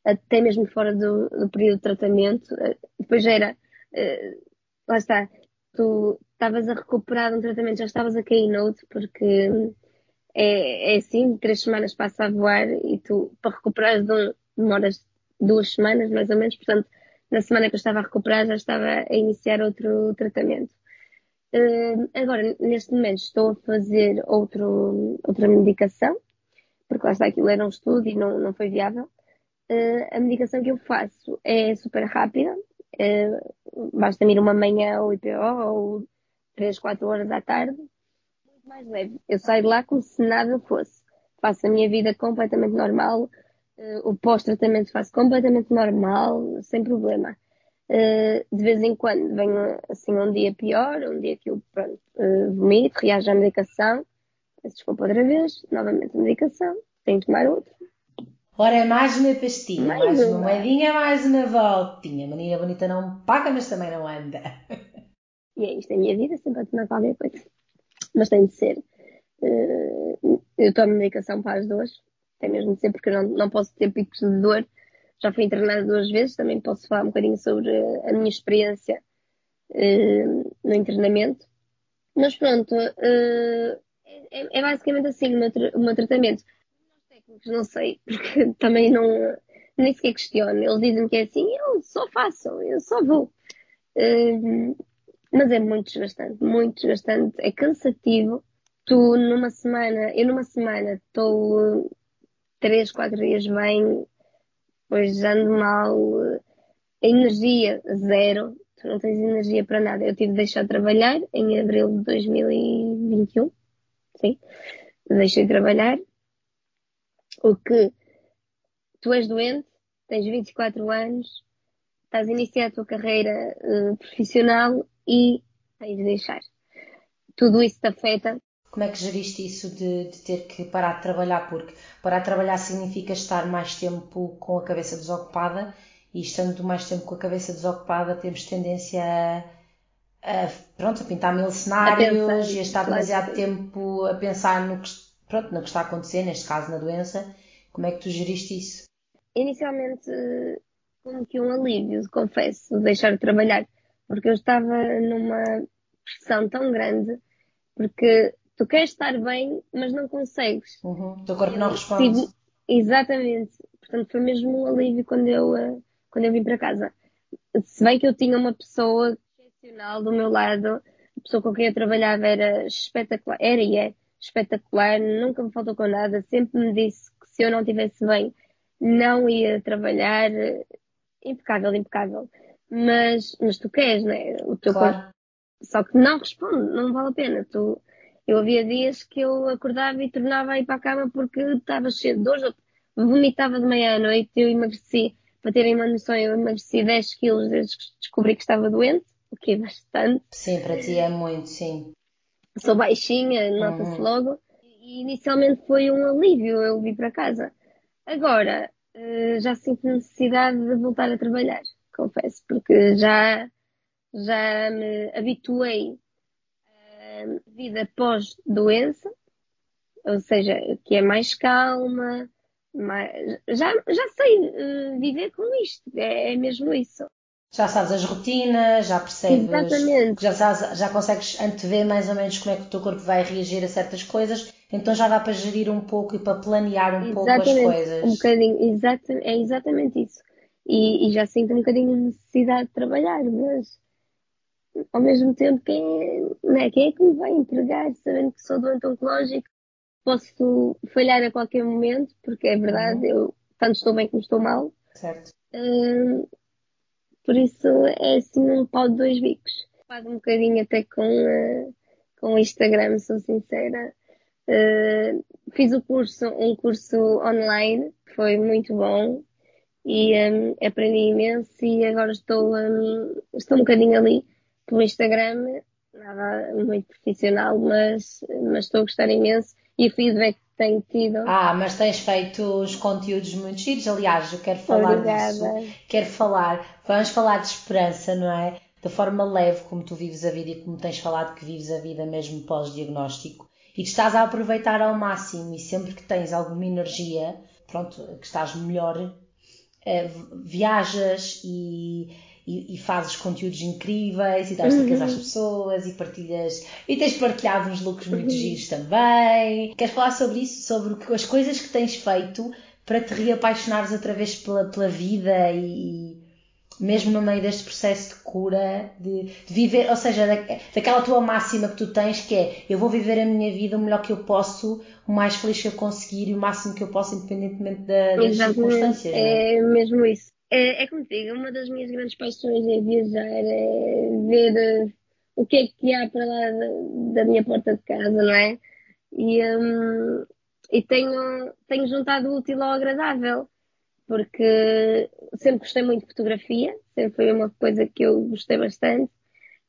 B: até mesmo fora do, do período de tratamento. Eh, depois era, uh, lá está, tu estavas a recuperar um tratamento, já estavas a cair noutro, porque é, é assim, três semanas passa a voar e tu, para recuperares de um, demoras duas semanas, mais ou menos, portanto, na semana que eu estava a recuperar já estava a iniciar outro tratamento. Uh, agora, neste momento, estou a fazer outro, outra medicação, porque lá está, aquilo era um estudo e não, não foi viável. Uh, a medicação que eu faço é super rápida, uh, basta-me ir uma manhã ao IPO ou 3, 4 horas à tarde, muito mais leve. Eu saio de lá como se nada fosse. Faço a minha vida completamente normal, o pós-tratamento faço completamente normal, sem problema. de vez em quando venho assim um dia pior, um dia que eu pronto, vomito, reajo à medicação, desculpa outra vez, novamente a medicação, tenho que tomar outro
A: Ora, é mais uma pastinha, mais, mais uma moedinha, mais uma voltinha. Menina bonita não paga, mas também não anda.
B: E é isto, a minha vida sempre a tomar qualquer coisa. Mas tem de ser. Eu tomo medicação para as dores. Tem mesmo de ser, porque eu não, não posso ter picos de dor. Já fui internada duas vezes, também posso falar um bocadinho sobre a minha experiência uh, no internamento. Mas pronto, uh, é, é, basicamente assim o meu, o meu tratamento não sei, porque também não, nem sequer questiono. Eles dizem que é assim, eu só faço, eu só vou. Uh, mas é muito desgastante, muito desgastante, é cansativo. Tu numa semana, eu numa semana estou três, quatro dias bem, depois ando mal, a energia zero, tu não tens energia para nada. Eu tive de deixar de trabalhar em abril de 2021, sim, deixei de trabalhar o que tu és doente, tens 24 anos, estás a iniciar a tua carreira uh, profissional e tens de deixar. Tudo isso te afeta.
A: Como é que geriste isso de, de, ter que parar de trabalhar? Porque parar de trabalhar significa estar mais tempo com a cabeça desocupada e estando mais tempo com a cabeça desocupada temos tendência a, a pronto, a pintar mil cenários a pensar, e a estar demasiado tempo a pensar no que pronto, no que está a acontecer, neste caso na doença, como é que tu geriste isso?
B: Inicialmente, como que um alívio, confesso, deixar de trabalhar, porque eu estava numa pressão tão grande, porque tu queres estar bem, mas não consegues.
A: Uhum. O teu corpo não responde. Tive...
B: Exatamente. Portanto, foi mesmo um alívio quando eu, eh, quando eu vim para casa. Se bem que eu tinha uma pessoa excepcional do meu lado, a pessoa com quem eu trabalhava era espetacular, era e é espetacular, nunca me faltou com nada, sempre me disse que se eu não estivesse bem, não ia trabalhar, impecável, impecável. Mas, mas tu queres, né? O teu claro. corpo. Só que não responde, não vale a pena. Tu, eu havia dias que eu acordava e tornava a ir para a cama porque estava cheio de dores, vomitava de manhã à noite, eu emagreci, para terem uma noção, eu emagreci 10 quilos desde que descobri que estava doente, o que é bastante.
A: Sim, para ti é muito, sim
B: sou baixinha, nota-se uhum. logo. E inicialmente foi um alívio eu vir para casa. Agora, eh, já sinto necessidade de voltar a trabalhar, confesso, porque já, já me habituei vida pós-doença, ou seja, que é mais calma, mais, já, já sei eh, viver com isto, é, é mesmo isso
A: já sabes as rotinas, já percebes, Exatamente. Já, sabes, já consegues antever mais ou menos como é que o teu corpo vai reagir a certas coisas, então já dá para gerir um pouco e para planear um exatamente, pouco as coisas.
B: Um bocadinho, exato, é exatamente isso. E, e, já sinto um bocadinho a necessidade de trabalhar, mas ao mesmo tempo quem é, né, quem é que me vai entregar, sabendo que sou doente oncológico, posso falhar a qualquer momento, porque é verdade, uhum. eu tanto estou bem como estou mal.
A: Certo.
B: Uh, por isso é assim um pau de dois bicos. Pago um bocadinho até com, uh, com o Instagram, sou sincera. Uh, fiz o curso, um curso online, foi muito bom. e um, aprendi imenso e agora estou, um, estou um bocadinho ali pelo Instagram, nada muito profissional, mas, mas estou a gostar imenso e o feedback que tenho tido.
A: Ah, mas tens feito os conteúdos muito giros, aliás, eu quero falar Obrigada. disso. Quero falar, vamos falar de esperança, não é? Da forma leve como tu vives a vida e como tens falado que vives a vida mesmo pós-diagnóstico e que estás a aproveitar ao máximo e sempre que tens alguma energia, pronto, que estás melhor, eh, viajas e, e, e, fazes conteúdos incríveis e dás dicas uhum. às pessoas e partilhas e tens partilhado uns looks muito uhum. giros também. Queres falar sobre isso? Sobre as coisas que tens feito para te reapaixonares outra vez pela, pela vida e, mesmo no meio deste processo de cura, de, de viver, ou seja, da, daquela tua máxima que tu tens, que é eu vou viver a minha vida o melhor que eu posso, o mais feliz que eu conseguir e o máximo que eu posso, independentemente da, das Exatamente. circunstâncias.
B: É, é mesmo isso. É, é como digo, uma das minhas grandes paixões é viajar, é ver uh, o que é que há para lá da, da minha porta de casa, não é? E, um, e tenho, tenho juntado o útil ao agradável porque sempre gostei muito de fotografia, sempre foi uma coisa que eu gostei bastante,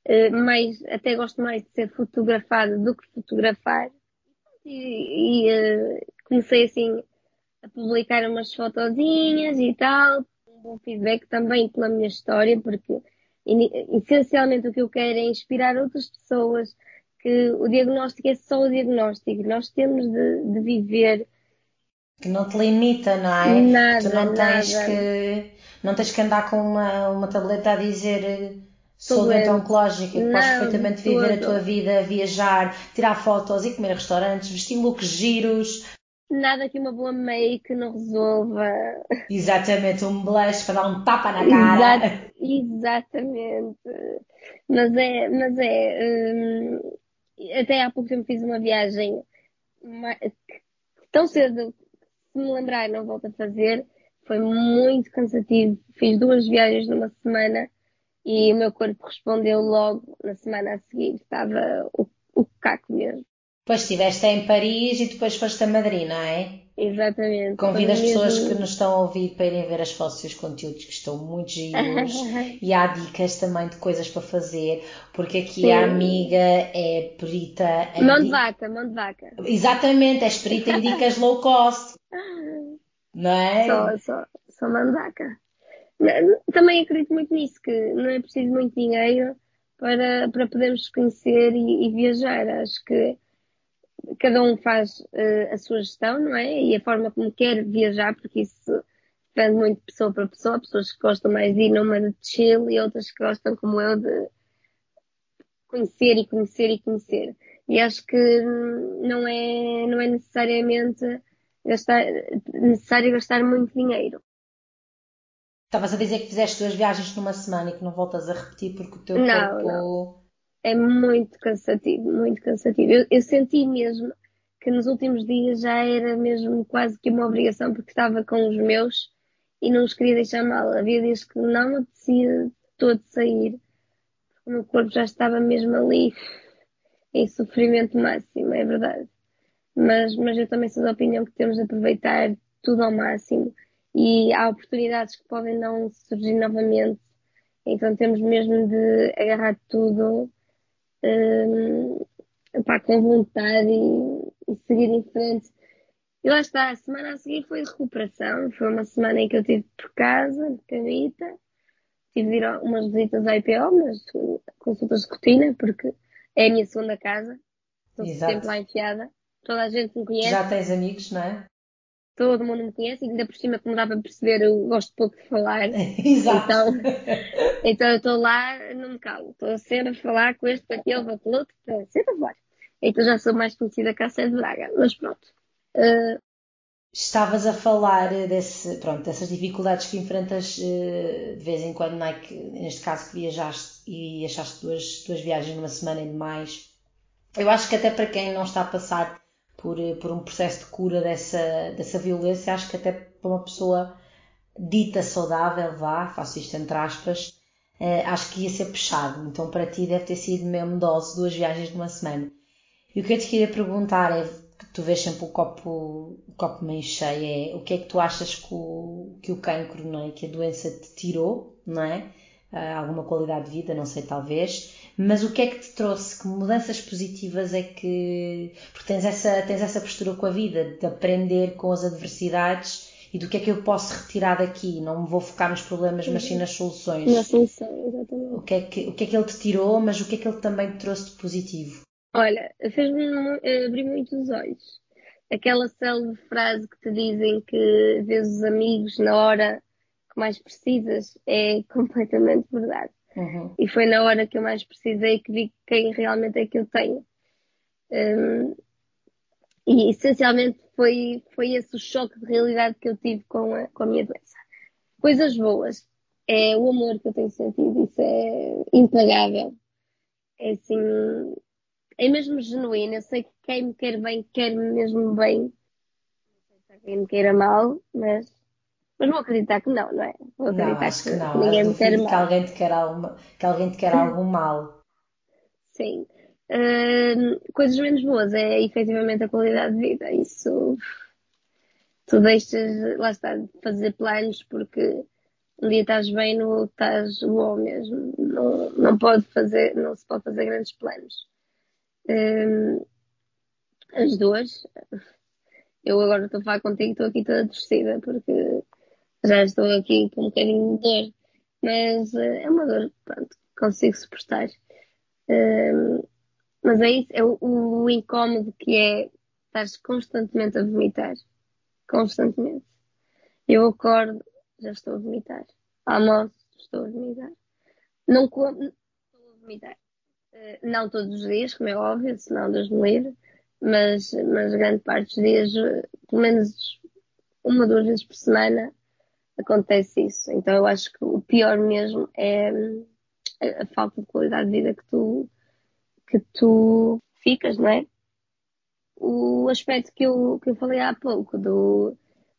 B: eh, mas até gosto mais de ser fotografada do que fotografar. E, e comecei assim a publicar umas fotozinhas e tal, um feedback também pela minha história, porque essencialmente o que eu quero é inspirar outras pessoas que o diagnóstico é só o diagnóstico. Nós temos de, de viver
A: que não te limita, não é?
B: Nada,
A: tu não tens
B: nada.
A: que não tens que andar com uma, uma tableta a dizer eh, sou doente oncológica e podes perfeitamente viver a tua vida, viajar, tirar fotos e comer restaurantes, vestir looks giros.
B: Nada que uma boa make não resolva.
A: Exatamente, um blush para dar um tapa na cara.
B: exatamente. Mas é, mas é. Hum, até há pouco tempo fiz uma viagem tão cedo se me lembrar, não volto a fazer. Foi muito cansativo. Fiz duas viagens numa semana e o meu corpo respondeu logo na semana a seguir. Estava o, o caco mesmo.
A: Depois estiveste em Paris e depois foste a Madrid, não é?
B: Exatamente.
A: Convido as pessoas mesmo... que nos estão a ouvir para irem ver as fotos e os conteúdos que estão muito giros e há dicas também de coisas para fazer, porque aqui Sim. a amiga é perita
B: em. Mão de vaca, mão de vaca.
A: Exatamente, és perita em dicas low cost. Não é?
B: Só, só, só mão de vaca. Também acredito muito nisso, que não é preciso muito dinheiro para, para podermos conhecer e, e viajar. Acho que cada um faz uh, a sua gestão, não é? E a forma como quer viajar, porque isso depende muito de pessoa para pessoa. Pessoas que gostam mais de ir numa de chill e outras que gostam, como eu, de conhecer e conhecer e conhecer. E acho que não é, não é necessariamente gastar, necessário gastar muito dinheiro.
A: Estavas a dizer que fizeste duas viagens numa semana e que não voltas a repetir porque o teu não, corpo. Não
B: é muito cansativo, muito cansativo. Eu, eu, senti mesmo que nos últimos dias já era mesmo quase que uma obrigação, porque estava com os meus e não os queria deixar mal. Havia dias que não me apetecia todo sair, o meu corpo já estava mesmo ali em sofrimento máximo, é verdade. Mas, mas eu também sou da opinião que temos de aproveitar tudo ao máximo e há oportunidades que podem não surgir novamente. Então temos mesmo de agarrar tudo um, pá, com vontade e, e, seguir em frente. E lá está, a semana a seguir foi de recuperação, foi uma semana em que eu estive por casa, de camita, tive de ir a umas visitas à IPO, mas consultas de rotina, porque é a minha segunda casa, estou sempre lá enfiada, toda a gente me conhece.
A: Já tens amigos, não é?
B: Todo mundo me conhece e ainda por cima, como dá para perceber, eu gosto pouco de falar.
A: Exato.
B: Então, então eu estou lá, não me calo. Estou sempre a falar com este, com aquele, com aquele outro, sempre a falar. Então já sou mais conhecida que a Sé de Braga, mas pronto. Uh...
A: Estavas a falar desse, pronto, dessas dificuldades que enfrentas uh, de vez em quando, é? que, neste caso que viajaste e achaste duas, duas viagens numa semana e demais. Eu acho que até para quem não está a passar por, eh, por um processo de cura dessa, dessa violência, acho que até para uma pessoa dita saudável, vá, faço isto entre aspas, eh, acho que ia ser puxado. Então para ti deve ter sido mesmo dose, duas viagens de uma semana. E o que eu te queria perguntar é, tu vês sempre o copo, o copo meio cheio, é o que é que tu achas que o, que o cancro, não é? que a doença te tirou, não é? Uh, alguma qualidade de vida, não sei, talvez, mas o que é que te trouxe? Que mudanças positivas é que. Porque tens essa, tens essa postura com a vida, de aprender com as adversidades e do que é que eu posso retirar daqui. Não me vou focar nos problemas, mas sim nas soluções.
B: Na solução, exatamente.
A: O que, é que, o que é que ele te tirou, mas o que é que ele também te trouxe de positivo?
B: Olha, fez-me abrir muito os olhos. Aquela célebre frase que te dizem que vês os amigos na hora que mais precisas é completamente verdade. Uhum. E foi na hora que eu mais precisei que vi quem realmente é que eu tenho. Um, e essencialmente foi, foi esse o choque de realidade que eu tive com a, com a minha doença. Coisas boas. É o amor que eu tenho sentido, isso é impagável. É assim, é mesmo genuíno. Eu sei que quem me quer bem, quer-me mesmo bem. Não sei se quem me queira mal, mas, mas vou acreditar que não, não é? Vou
A: acreditar não, que, que não. ninguém me quer mal. Que alguém te quer, alguma, que alguém te quer algum mal.
B: Sim. Uh, coisas menos boas é efetivamente a qualidade de vida. Isso tu deixas, lá está, de fazer planos porque um dia estás bem, no outro estás bom mesmo. Não, não pode fazer, não se pode fazer grandes planos. Um, as duas. Eu agora estou a falar contigo, estou aqui toda torcida porque já estou aqui com um bocadinho de dor. Mas uh, é uma dor, pronto, consigo suportar. Um, mas é isso, é o, o incómodo que é estás constantemente a vomitar. Constantemente. Eu acordo, já estou a vomitar. Almoço, estou a vomitar. Não como, estou a vomitar. Eh, não todos os dias, como é óbvio, senão Deus me livre, mas, mas grande parte dos dias, eh, pelo menos uma, duas vezes por semana, acontece isso. Então eu acho que o pior mesmo é a, a falta de qualidade de vida que tu, que tu ficas, não é? O aspecto que eu, que eu falei há pouco, do,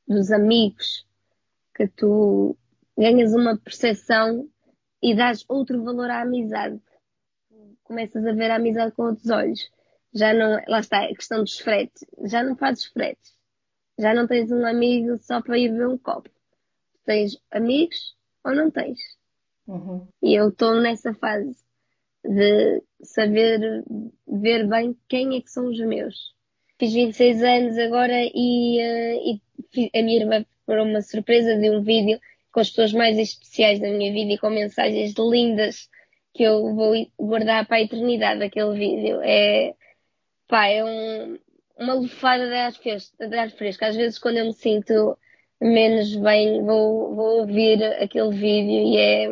B: dos amigos, que tu ganhas uma percepção e dás outro valor à amizade começas a ver a amizade com outros olhos. Já não, lá está, a questão dos fretes. Já não fazes fretes. Já não tens um amigo só para ir ver um copo. Tens amigos ou não tens. Uhum. E eu estou nessa fase de saber ver bem quem é que são os meus. Fiz 26 anos agora e, uh, e a minha irmã preparou uma surpresa de um vídeo com as pessoas mais especiais da minha vida e com mensagens lindas que eu vou guardar para a eternidade aquele vídeo. É, pá, é um, uma lufada de ar, fresco, de ar fresco. Às vezes, quando eu me sinto menos bem, vou, vou ouvir aquele vídeo e é,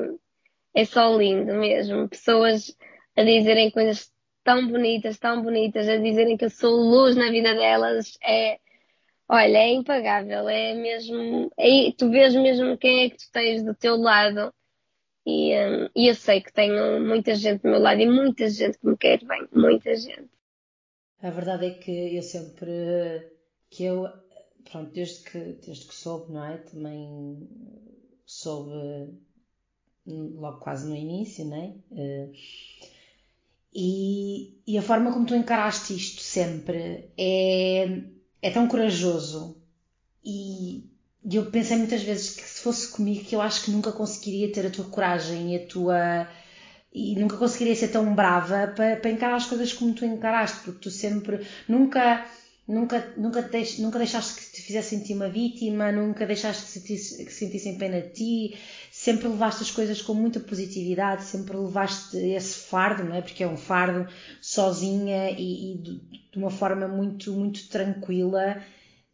B: é só lindo mesmo. Pessoas a dizerem coisas tão bonitas, tão bonitas, a dizerem que eu sou luz na vida delas. É, olha, é impagável. É mesmo, é, tu vês mesmo quem é que tu tens do teu lado e, um, e eu sei que tenho muita gente do meu lado e muita gente que me quer bem, muita gente.
A: A verdade é que eu sempre, que eu, pronto, desde que, desde que soube, não é? Também soube logo quase no início, não é? Uh, e, e a forma como tu encaraste isto sempre é, é tão corajoso e e eu pensei muitas vezes que se fosse comigo, que eu acho que nunca conseguiria ter a tua coragem e a tua. e nunca conseguiria ser tão brava para, para encarar as coisas como tu encaraste, porque tu sempre. nunca. Nunca, nunca, deix, nunca deixaste que te fizesse sentir uma vítima, nunca deixaste que, sentisse, que sentissem pena de ti, sempre levaste as coisas com muita positividade, sempre levaste esse fardo, não é? Porque é um fardo sozinha e, e de, de uma forma muito, muito tranquila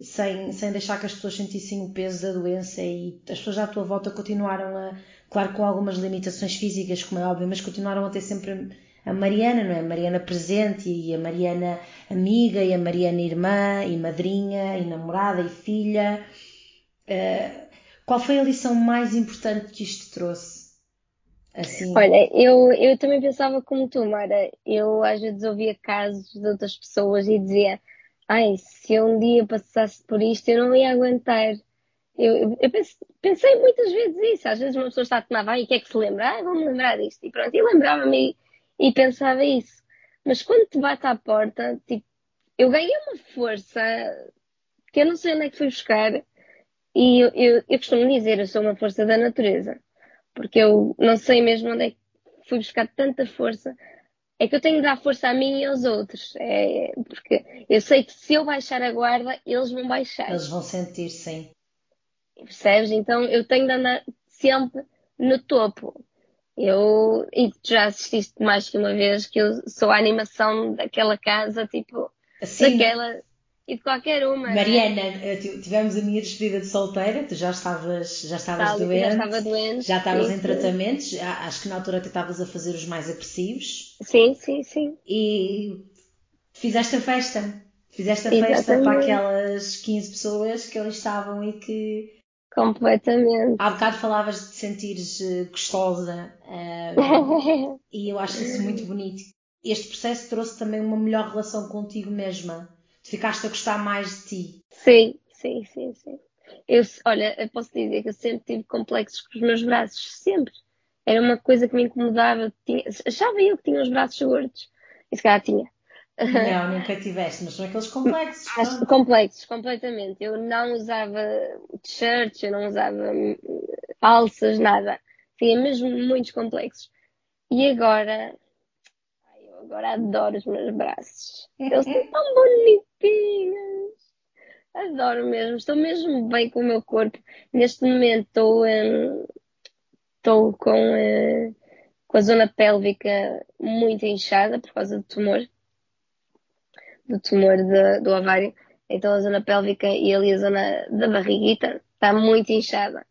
A: sem, sem deixar que as pessoas sentissem o peso da doença e as pessoas à tua volta continuaram a, claro, com algumas limitações físicas, como é óbvio, mas continuaram a ter sempre a Mariana, não é? A Mariana presente e a Mariana amiga e a Mariana irmã e madrinha e namorada e filha. Uh, qual foi a lição mais importante que isto trouxe?
B: Assim... Olha, eu, eu também pensava como tu, Mara. Eu às vezes ouvia casos de outras pessoas e dizia ai, se eu um dia passasse por isto, eu não ia aguentar. Eu, eu, eu pensei muitas vezes isso. Às vezes uma pessoa está a tomar banho e quer que se lembre, ah, vou-me lembrar disto. E pronto, e lembrava-me e, pensava isso. Mas quando te bate à porta, tipo, eu ganhei uma força que eu não sei onde é que fui buscar. E eu, eu, eu costumo dizer, eu sou uma força da natureza. Porque eu não sei mesmo onde é que fui buscar tanta força. É que eu tenho de dar força a mim e aos outros. É, porque eu sei que se eu baixar a guarda, eles vão baixar.
A: Eles vão sentir, sim.
B: Percebes? Então eu tenho de andar sempre no topo. Eu, e tu já assististe mais que uma vez que eu sou a animação daquela casa, tipo, assim, daquela e de qualquer uma.
A: Né? Mariana, né? tivemos a minha despedida de solteira, tu já estavas, já estavas Tal, doente, já estava doente, já estavas sim, em tratamentos, sim. acho que na altura tu estavas a fazer os mais agressivos.
B: Sim, sim, sim.
A: E fizeste a festa. Fizeste a Exatamente. festa para aquelas 15 pessoas que ali estavam e que
B: Completamente.
A: Há bocado falavas de te sentires eh, gostosa uh, e eu acho isso muito bonito. Este processo trouxe também uma melhor relação contigo mesma. Tu ficaste a gostar mais de ti.
B: Sim, sim, sim, sim. Eu, olha, eu posso dizer que eu sempre tive complexos com os meus braços, sempre. Era uma coisa que me incomodava. Tinha, achava eu que tinha os braços gordos. E se calhar tinha.
A: Não, nunca tiveste, mas são aqueles complexos.
B: Mas, complexos, completamente. Eu não usava t-shirts, eu não usava alças, nada. Tinha mesmo muitos complexos. E agora, eu agora adoro os meus braços. Eles são tão bonitinhos. Adoro mesmo, estou mesmo bem com o meu corpo. Neste momento estou, hum, estou com, uh, com a zona pélvica muito inchada por causa do tumor do tumor de, do ovário. Então a zona pélvica e ali a zona da barriguita está muito inchada.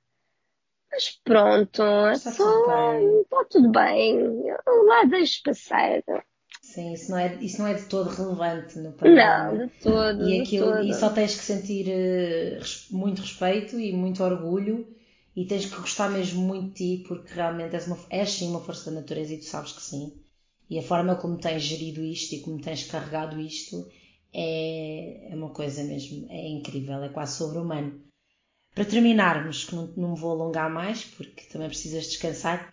B: Mas pronto, está, só, tudo, está tudo bem. Eu lá deixo passar.
A: Sim, isso não, é, isso não é de todo relevante no programa.
B: Não, de todo.
A: E, aquilo,
B: de todo.
A: e só tens que sentir uh, muito respeito e muito orgulho e tens que gostar mesmo muito de ti porque realmente és, uma, és sim uma força da natureza e tu sabes que sim. E a forma como tens gerido isto e como tens carregado isto é, é uma coisa mesmo, é incrível, é quase sobre-humano. Para terminarmos, que não, não vou alongar mais, porque também precisas descansar,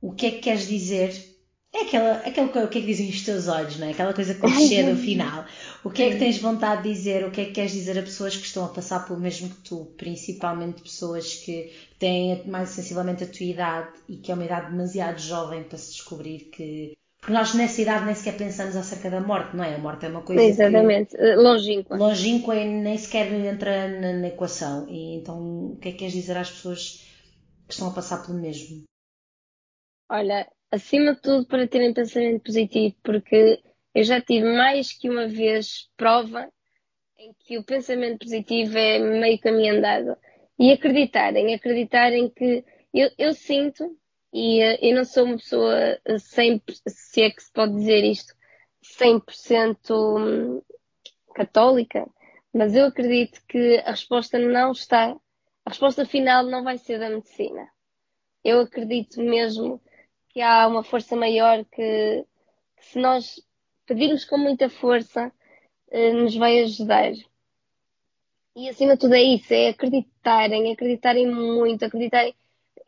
A: o que é que queres dizer? É aquela, aquela o que é que dizem os teus olhos, não é? Aquela coisa clichê do final. O que é que tens vontade de dizer? O que é que queres dizer a pessoas que estão a passar pelo mesmo que tu? Principalmente pessoas que têm mais sensivelmente a tua idade e que é uma idade demasiado jovem para se descobrir que porque nós nessa idade nem sequer pensamos acerca da morte, não é? A morte é uma coisa.
B: Exatamente, que, longínqua.
A: Longínqua e nem sequer entra na, na, equação. E então, o que é que queres dizer às pessoas que estão a passar pelo mesmo?
B: Olha, acima de tudo para terem pensamento positivo, porque eu já tive mais que uma vez prova em que o pensamento positivo é meio caminho andado. E acreditarem, acreditarem que eu, eu sinto e uh, eu não sou uma pessoa 100%, se é que se pode dizer isto, 100% hum, católica, mas eu acredito que a resposta não está, a resposta final não vai ser da medicina. Eu acredito mesmo que há uma força maior que, que se nós pedirmos com muita força, uh, nos vai ajudar. E acima de tudo é isso, é acreditarem, acreditarem muito, acreditarem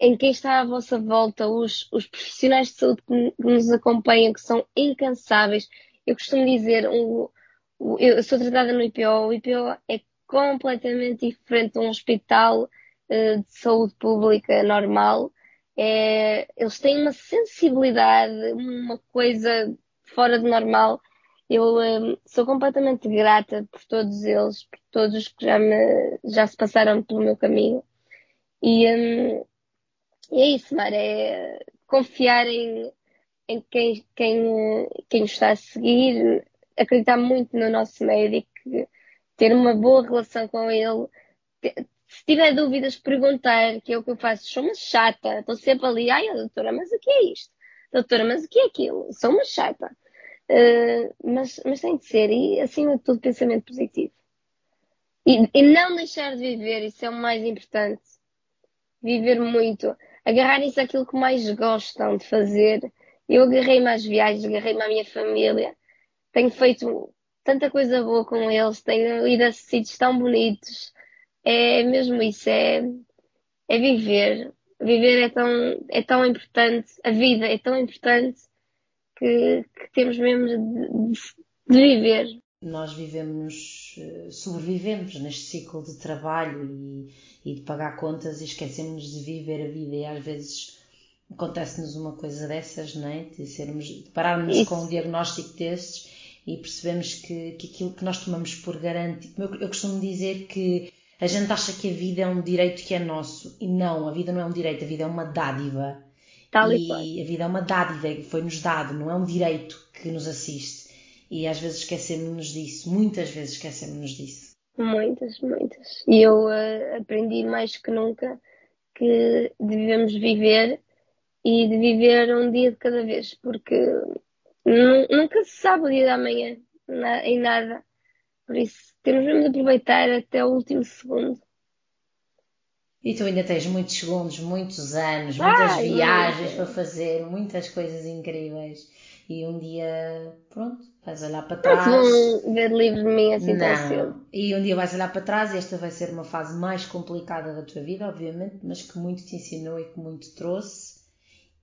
B: em quem está à vossa volta, os, os profissionais de saúde que nos acompanham, que são incansáveis. Eu costumo dizer, um, eu sou tratada no IPO, o IPO é completamente diferente de um hospital uh, de saúde pública normal. É, eles têm uma sensibilidade, uma coisa fora de normal. Eu um, sou completamente grata por todos eles, por todos os que já, me, já se passaram pelo meu caminho. E, um, e é isso, Mara, é confiar em, em quem, quem, quem nos está a seguir, acreditar muito no nosso médico, ter uma boa relação com ele. Se tiver dúvidas, perguntar, que é o que eu faço. Sou uma chata, estou sempre ali, ai, doutora, mas o que é isto? Doutora, mas o que é aquilo? Sou uma chata. Uh, mas, mas tem de ser, e acima de tudo, pensamento positivo. E, e não deixar de viver, isso é o mais importante. Viver muito agarrarem-se àquilo que mais gostam de fazer. Eu agarrei-me às viagens, agarrei-me à minha família. Tenho feito tanta coisa boa com eles, tenho ido a sítios tão bonitos. É mesmo isso, é, é viver. Viver é tão, é tão importante, a vida é tão importante que, que temos mesmo de, de, de viver.
A: nós vivemos, eh, sobrevivemos neste ciclo de trabalho e, e de pagar contas e esquecemos de viver a vida e às vezes acontece-nos uma coisa dessas, não é? De, sermos, de pararmos com um diagnóstico destes e percebemos que, que aquilo que nós tomamos por garantido. Eu, eu costumo dizer que a gente acha que a vida é um direito que é nosso e não, a vida não é um direito, a vida é uma dádiva. Tal e, e a vida é uma dádiva que foi-nos dado, não é um direito que nos assiste. E às vezes esquecemos-nos disso, muitas vezes esquecemos-nos disso.
B: Muitas, muitas. E eu uh, aprendi mais que nunca que devemos viver e de viver um dia de cada vez, porque nunca se sabe o dia da manhã em nada. Por isso, temos mesmo de aproveitar até o último segundo.
A: E tu ainda tens muitos segundos, muitos anos, muitas Ai, viagens para fazer, muitas coisas incríveis. E um dia, pronto, vais olhar para trás.
B: Não vão ver livre de mim assim tão cedo.
A: E um dia vais olhar para trás e esta vai ser uma fase mais complicada da tua vida, obviamente, mas que muito te ensinou e que muito te trouxe.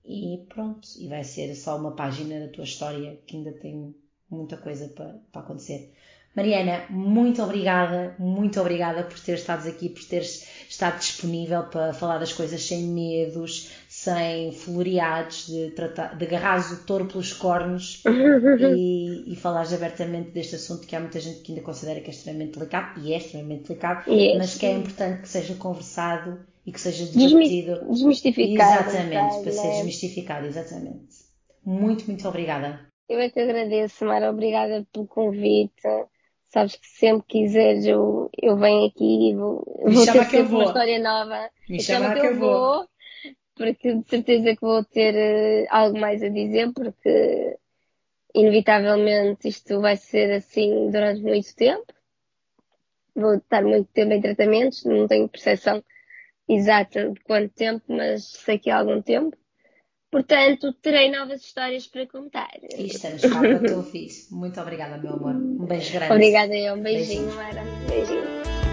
A: E pronto, e vai ser só uma página da tua história que ainda tem muita coisa para, para acontecer. Mariana, muito obrigada, muito obrigada por teres estado aqui, por teres estado disponível para falar das coisas sem medos, sem floreados, de, tratar, de agarrares o touro pelos cornos e, e falares abertamente deste assunto que há muita gente que ainda considera que é extremamente delicado, e é extremamente delicado, yes. mas que é importante que seja conversado e que seja debatido.
B: Desmistificado.
A: Exatamente, para ser desmistificado, exatamente. Muito, muito obrigada.
B: Eu é que agradeço, Mara. Obrigada pelo convite. Sabes que sempre quiseres eu, eu venho aqui e vou, vou ter sempre uma história nova.
A: Me chama, que, eu vou. vou.
B: Porque de certeza que vou ter uh, algo mais a dizer, porque inevitavelmente isto vai ser assim durante muito tempo. Vou estar muito tempo em tratamentos, não tenho percepção exata de quanto tempo, mas sei que há algum tempo. Portanto, terei novas histórias para contar.
A: E estamos cá para o que eu fiz. Muito obrigada, meu amor. Um beijo grande.
B: Obrigada, eu. Um beijinho, beijinho. Mara. Beijinho.